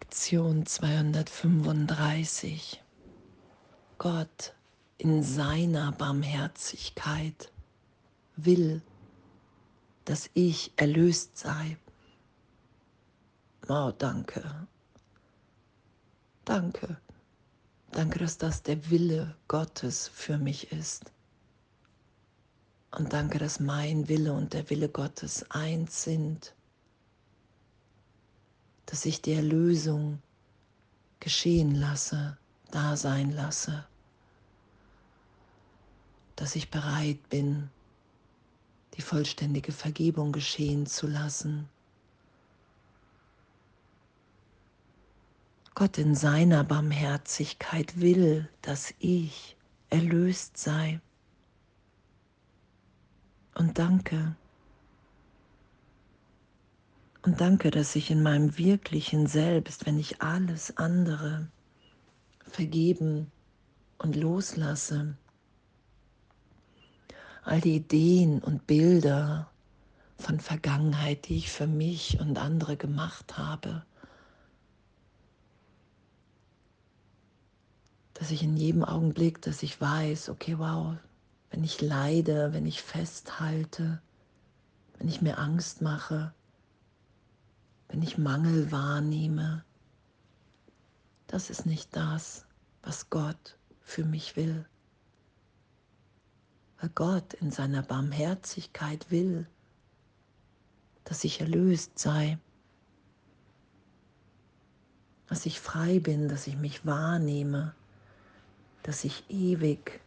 Lektion 235. Gott in seiner Barmherzigkeit will, dass ich erlöst sei. Oh, danke. Danke. Danke, dass das der Wille Gottes für mich ist. Und danke, dass mein Wille und der Wille Gottes eins sind dass ich die Erlösung geschehen lasse, da sein lasse, dass ich bereit bin, die vollständige Vergebung geschehen zu lassen. Gott in seiner Barmherzigkeit will, dass ich erlöst sei. Und danke, und danke, dass ich in meinem wirklichen Selbst, wenn ich alles andere vergeben und loslasse, all die Ideen und Bilder von Vergangenheit, die ich für mich und andere gemacht habe, dass ich in jedem Augenblick, dass ich weiß, okay, wow, wenn ich leide, wenn ich festhalte, wenn ich mir Angst mache, wenn ich Mangel wahrnehme, das ist nicht das, was Gott für mich will. Weil Gott in seiner Barmherzigkeit will, dass ich erlöst sei, dass ich frei bin, dass ich mich wahrnehme, dass ich ewig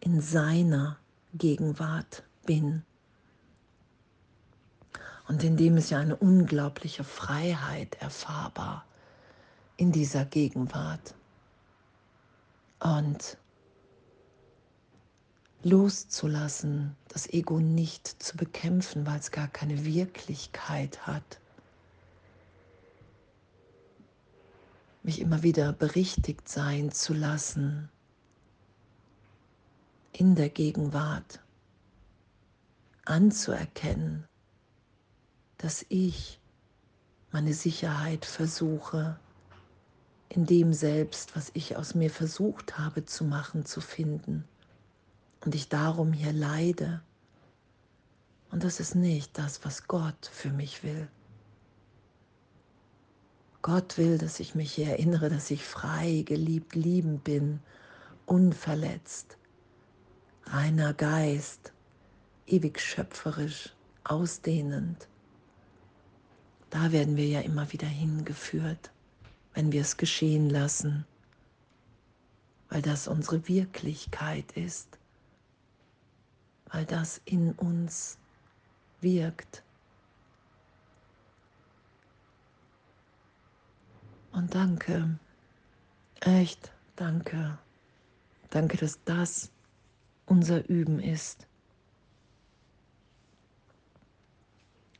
in seiner Gegenwart bin und in dem ist ja eine unglaubliche Freiheit erfahrbar in dieser Gegenwart. Und loszulassen, das Ego nicht zu bekämpfen, weil es gar keine Wirklichkeit hat. Mich immer wieder berichtigt sein zu lassen in der Gegenwart, anzuerkennen, dass ich meine Sicherheit versuche, in dem Selbst, was ich aus mir versucht habe zu machen, zu finden. Und ich darum hier leide. Und das ist nicht das, was Gott für mich will. Gott will, dass ich mich hier erinnere, dass ich frei, geliebt, liebend bin, unverletzt, reiner Geist, ewig schöpferisch, ausdehnend. Da werden wir ja immer wieder hingeführt, wenn wir es geschehen lassen, weil das unsere Wirklichkeit ist, weil das in uns wirkt. Und danke, echt danke, danke, dass das unser Üben ist.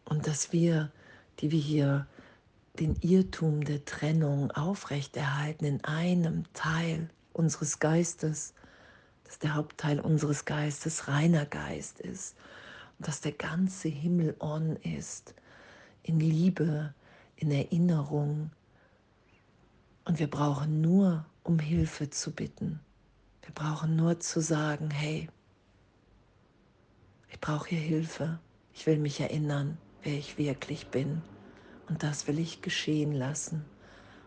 Und dass wir die wir hier den Irrtum der Trennung aufrechterhalten in einem Teil unseres Geistes, dass der Hauptteil unseres Geistes reiner Geist ist und dass der ganze Himmel on ist, in Liebe, in Erinnerung. Und wir brauchen nur um Hilfe zu bitten. Wir brauchen nur zu sagen, hey, ich brauche hier Hilfe, ich will mich erinnern wer ich wirklich bin. Und das will ich geschehen lassen.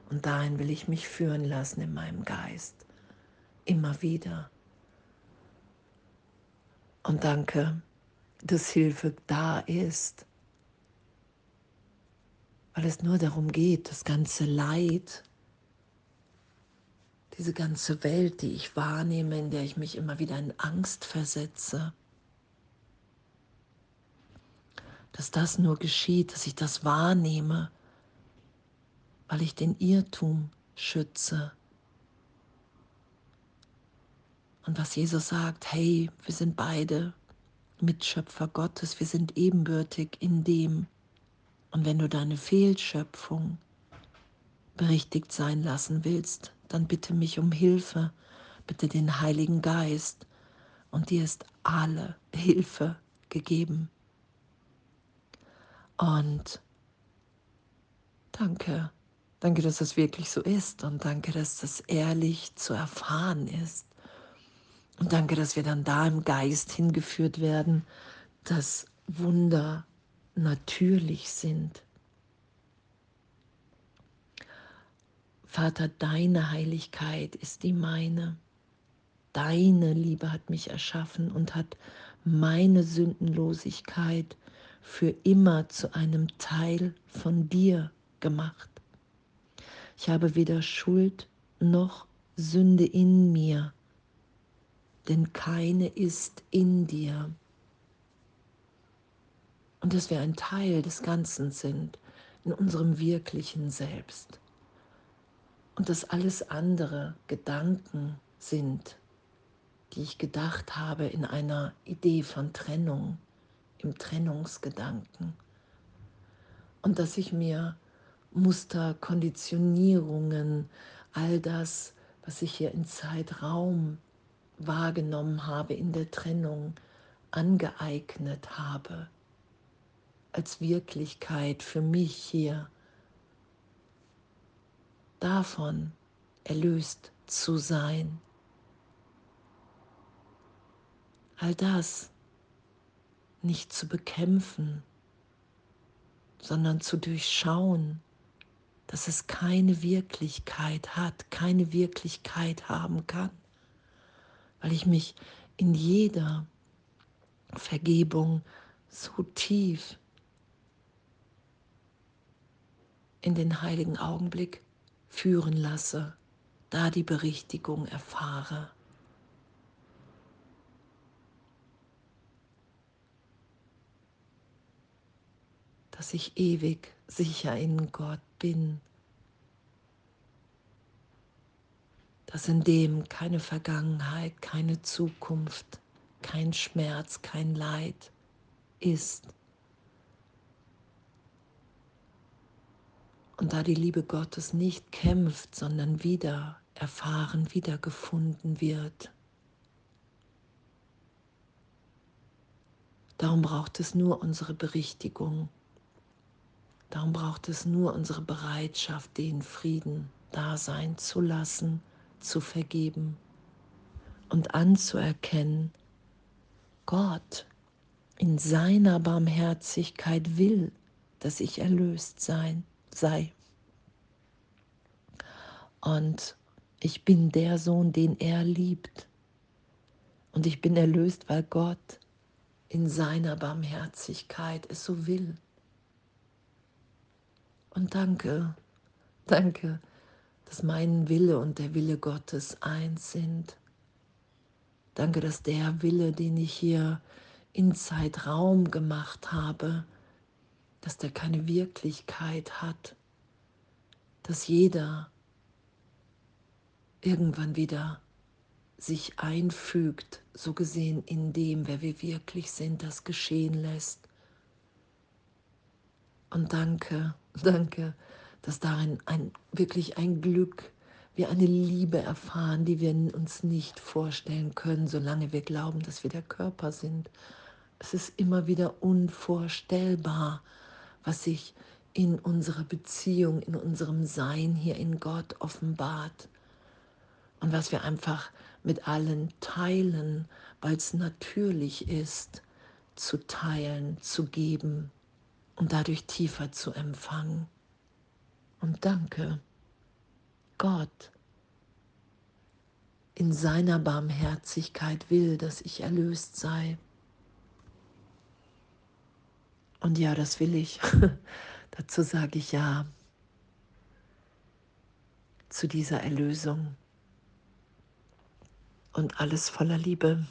Und dahin will ich mich führen lassen in meinem Geist. Immer wieder. Und danke, dass Hilfe da ist. Weil es nur darum geht, das ganze Leid, diese ganze Welt, die ich wahrnehme, in der ich mich immer wieder in Angst versetze, dass das nur geschieht, dass ich das wahrnehme, weil ich den Irrtum schütze. Und was Jesus sagt, hey, wir sind beide Mitschöpfer Gottes, wir sind ebenbürtig in dem. Und wenn du deine Fehlschöpfung berichtigt sein lassen willst, dann bitte mich um Hilfe, bitte den Heiligen Geist. Und dir ist alle Hilfe gegeben. Und danke, Danke, dass das wirklich so ist und danke, dass das ehrlich zu erfahren ist. Und danke, dass wir dann da im Geist hingeführt werden, dass Wunder natürlich sind. Vater, deine Heiligkeit ist die meine. Deine Liebe hat mich erschaffen und hat meine Sündenlosigkeit für immer zu einem Teil von dir gemacht. Ich habe weder Schuld noch Sünde in mir, denn keine ist in dir. Und dass wir ein Teil des Ganzen sind, in unserem wirklichen Selbst. Und dass alles andere Gedanken sind, die ich gedacht habe in einer Idee von Trennung, im Trennungsgedanken. Und dass ich mir Muster, Konditionierungen, all das, was ich hier in Zeitraum wahrgenommen habe, in der Trennung angeeignet habe, als Wirklichkeit für mich hier, davon erlöst zu sein. All das nicht zu bekämpfen, sondern zu durchschauen, dass es keine Wirklichkeit hat, keine Wirklichkeit haben kann, weil ich mich in jeder Vergebung so tief in den heiligen Augenblick führen lasse, da die Berichtigung erfahre. Dass ich ewig sicher in Gott bin, dass in dem keine Vergangenheit, keine Zukunft, kein Schmerz, kein Leid ist. Und da die Liebe Gottes nicht kämpft, sondern wieder erfahren, wiedergefunden wird. Darum braucht es nur unsere Berichtigung. Darum braucht es nur unsere Bereitschaft, den Frieden da sein zu lassen, zu vergeben und anzuerkennen, Gott in seiner Barmherzigkeit will, dass ich erlöst sein, sei. Und ich bin der Sohn, den er liebt. Und ich bin erlöst, weil Gott in seiner Barmherzigkeit es so will. Und danke, danke, dass mein Wille und der Wille Gottes eins sind. Danke, dass der Wille, den ich hier in Zeitraum gemacht habe, dass der keine Wirklichkeit hat, dass jeder irgendwann wieder sich einfügt, so gesehen in dem, wer wir wirklich sind, das geschehen lässt. Und danke, Danke, dass darin ein, wirklich ein Glück, wir eine Liebe erfahren, die wir uns nicht vorstellen können, solange wir glauben, dass wir der Körper sind. Es ist immer wieder unvorstellbar, was sich in unserer Beziehung, in unserem Sein hier in Gott offenbart. Und was wir einfach mit allen teilen, weil es natürlich ist, zu teilen, zu geben und dadurch tiefer zu empfangen. Und danke, Gott in seiner Barmherzigkeit will, dass ich erlöst sei. Und ja, das will ich. Dazu sage ich ja zu dieser Erlösung. Und alles voller Liebe.